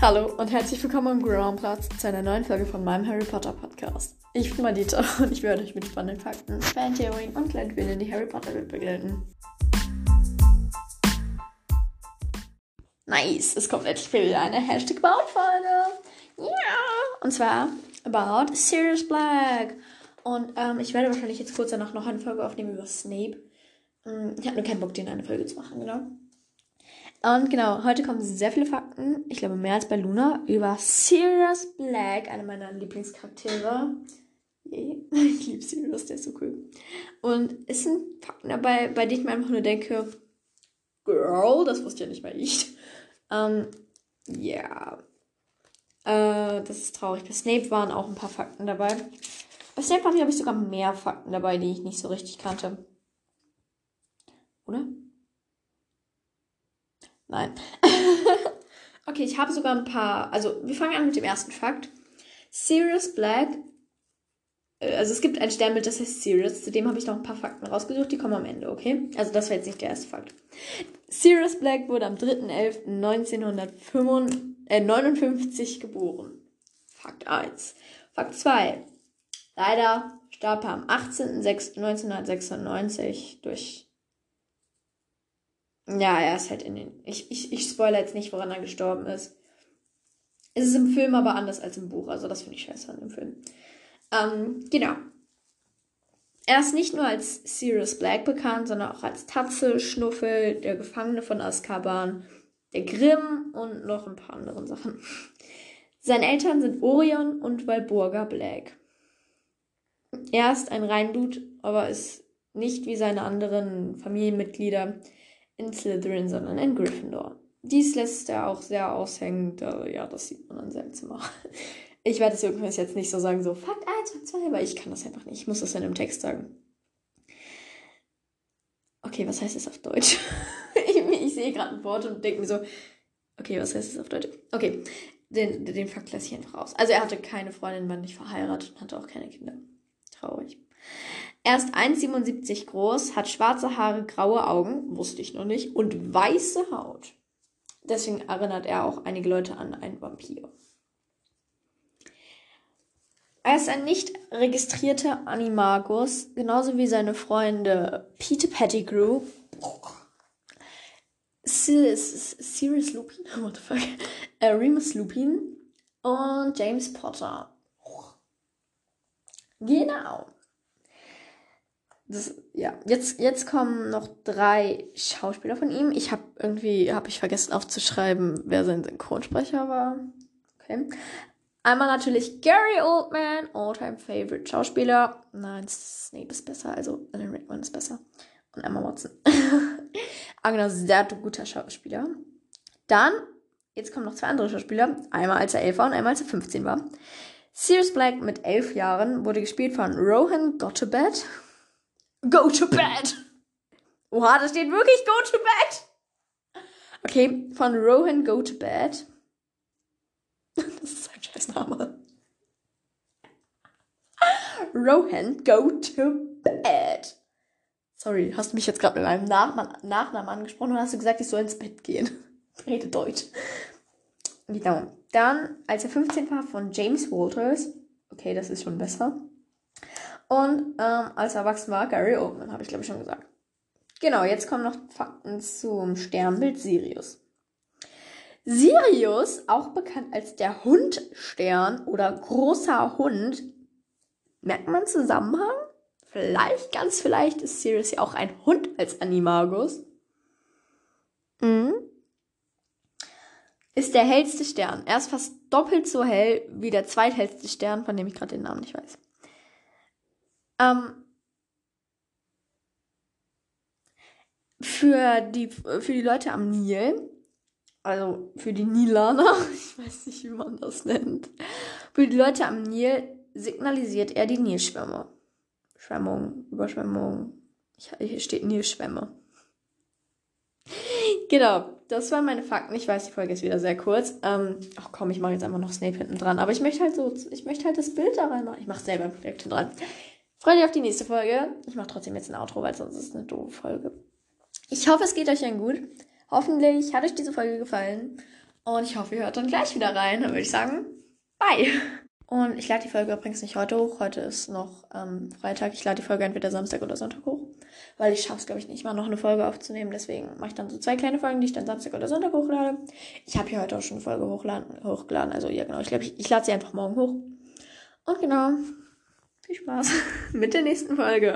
Hallo und herzlich willkommen am Groundplatz zu einer neuen Folge von meinem Harry Potter Podcast. Ich bin Madita und ich werde euch mit spannenden Fakten, Fantheorien und kleinen in die Harry Potter Welt begleiten. Nice, es kommt endlich wieder eine Hashtag About-Folge. Ja! Und zwar about Sirius Black. Und ähm, ich werde wahrscheinlich jetzt kurz danach noch eine Folge aufnehmen über Snape. Hm, ich habe nur keinen Bock, den eine Folge zu machen, genau. Und genau, heute kommen sehr viele Fakten, ich glaube mehr als bei Luna, über Sirius Black, einer meiner Lieblingscharaktere. Yeah. Ich liebe Sirius, der ist so cool. Und es sind Fakten dabei, bei denen ich mir einfach nur denke, Girl, das wusste ja nicht mal ich. Ähm, ja. Äh, das ist traurig. Bei Snape waren auch ein paar Fakten dabei. Bei Snape habe ich sogar mehr Fakten dabei, die ich nicht so richtig kannte. Oder? Nein. okay, ich habe sogar ein paar. Also, wir fangen an mit dem ersten Fakt. Sirius Black. Äh, also, es gibt ein Sternbild, das heißt Sirius. Zudem habe ich noch ein paar Fakten rausgesucht, die kommen am Ende, okay? Also, das war jetzt nicht der erste Fakt. Sirius Black wurde am 3.11.1959 äh, geboren. Fakt 1. Fakt 2. Leider starb er am 18.06.1996 durch ja, er ist halt in den. Ich, ich, ich spoilere jetzt nicht, woran er gestorben ist. Es ist im Film aber anders als im Buch, also das finde ich scheiße an dem Film. Ähm, genau. Er ist nicht nur als Sirius Black bekannt, sondern auch als Tatze, Schnuffel, der Gefangene von Azkaban, der Grimm und noch ein paar andere Sachen. Seine Eltern sind Orion und Walburga Black. Er ist ein Reinblut, aber ist nicht wie seine anderen Familienmitglieder in Slytherin, sondern in Gryffindor. Dies lässt er auch sehr aushängen. Da, ja, das sieht man an seinem Zimmer. Ich werde es übrigens jetzt nicht so sagen, so Fakt 1, Fakt 2, weil ich kann das einfach nicht. Ich muss das in einem Text sagen. Okay, was heißt das auf Deutsch? ich, ich, sehe gerade ein Wort und denke mir so, okay, was heißt das auf Deutsch? Okay, den, den Fakt lasse ich einfach raus. Also er hatte keine Freundin, war nicht verheiratet und hatte auch keine Kinder. Traurig. Er ist 1,77 groß, hat schwarze Haare, graue Augen, wusste ich noch nicht, und weiße Haut. Deswegen erinnert er auch einige Leute an einen Vampir. Er ist ein nicht registrierter Animagus, genauso wie seine Freunde Peter Pettigrew, Sirius Lupin, what the fuck, äh, Remus Lupin und James Potter. Genau. Das, ja, jetzt, jetzt kommen noch drei Schauspieler von ihm. Ich habe irgendwie, habe ich vergessen aufzuschreiben, wer sein Synchronsprecher war. Okay. Einmal natürlich Gary Oldman, All-Time Favorite Schauspieler. Nein, Snape ist besser, also Alan Rickman ist besser. Und Emma Watson. Agnes sehr guter Schauspieler. Dann, jetzt kommen noch zwei andere Schauspieler. Einmal als er elf war und einmal als er 15 war. Sirius Black mit elf Jahren wurde gespielt von Rohan Gotobed. Go to bed. Oha, da steht wirklich go to bed. Okay, von Rohan Go to Bed. Das ist ein scheiß Name. Rohan Go to Bed. Sorry, hast du mich jetzt gerade mit meinem Nachnamen, Nachnamen angesprochen und hast du gesagt, ich soll ins Bett gehen? Rede Deutsch. Genau. Dann, als er 15 war, von James Walters. Okay, das ist schon besser. Und ähm, als erwachsen war Gary Oldman, habe ich glaube ich schon gesagt. Genau, jetzt kommen noch Fakten zum Sternbild Sirius. Sirius, auch bekannt als der Hundstern oder großer Hund, merkt man Zusammenhang? Vielleicht, ganz vielleicht ist Sirius ja auch ein Hund als Animagus. Mhm. Ist der hellste Stern. Er ist fast doppelt so hell wie der zweithellste Stern, von dem ich gerade den Namen nicht weiß. Ähm, für, die, für die Leute am Nil, also für die Nilaner, ich weiß nicht, wie man das nennt, für die Leute am Nil signalisiert er die Nilschwämme. Schwemmung, Überschwemmung. Hier steht Nilschwämme. Genau, das waren meine Fakten. Ich weiß, die Folge ist wieder sehr kurz. Ähm, ach komm, ich mache jetzt einfach noch Snape hinten dran. Aber ich möchte halt so, ich möchte halt das Bild da rein machen. Ich mache selber ein Projekt dran. Freut euch auf die nächste Folge. Ich mache trotzdem jetzt ein Outro, weil sonst ist es eine doofe Folge. Ich hoffe, es geht euch dann gut. Hoffentlich hat euch diese Folge gefallen. Und ich hoffe, ihr hört dann gleich wieder rein. Dann würde ich sagen, bye. Und ich lade die Folge übrigens nicht heute hoch. Heute ist noch ähm, Freitag. Ich lade die Folge entweder Samstag oder Sonntag hoch. Weil ich schaffe es, glaube ich, nicht mal noch eine Folge aufzunehmen. Deswegen mache ich dann so zwei kleine Folgen, die ich dann Samstag oder Sonntag hochlade. Ich habe hier heute auch schon eine Folge hochladen, hochgeladen. Also ja, genau. Ich glaube, ich, ich lade sie einfach morgen hoch. Und genau. Viel Spaß mit der nächsten Folge.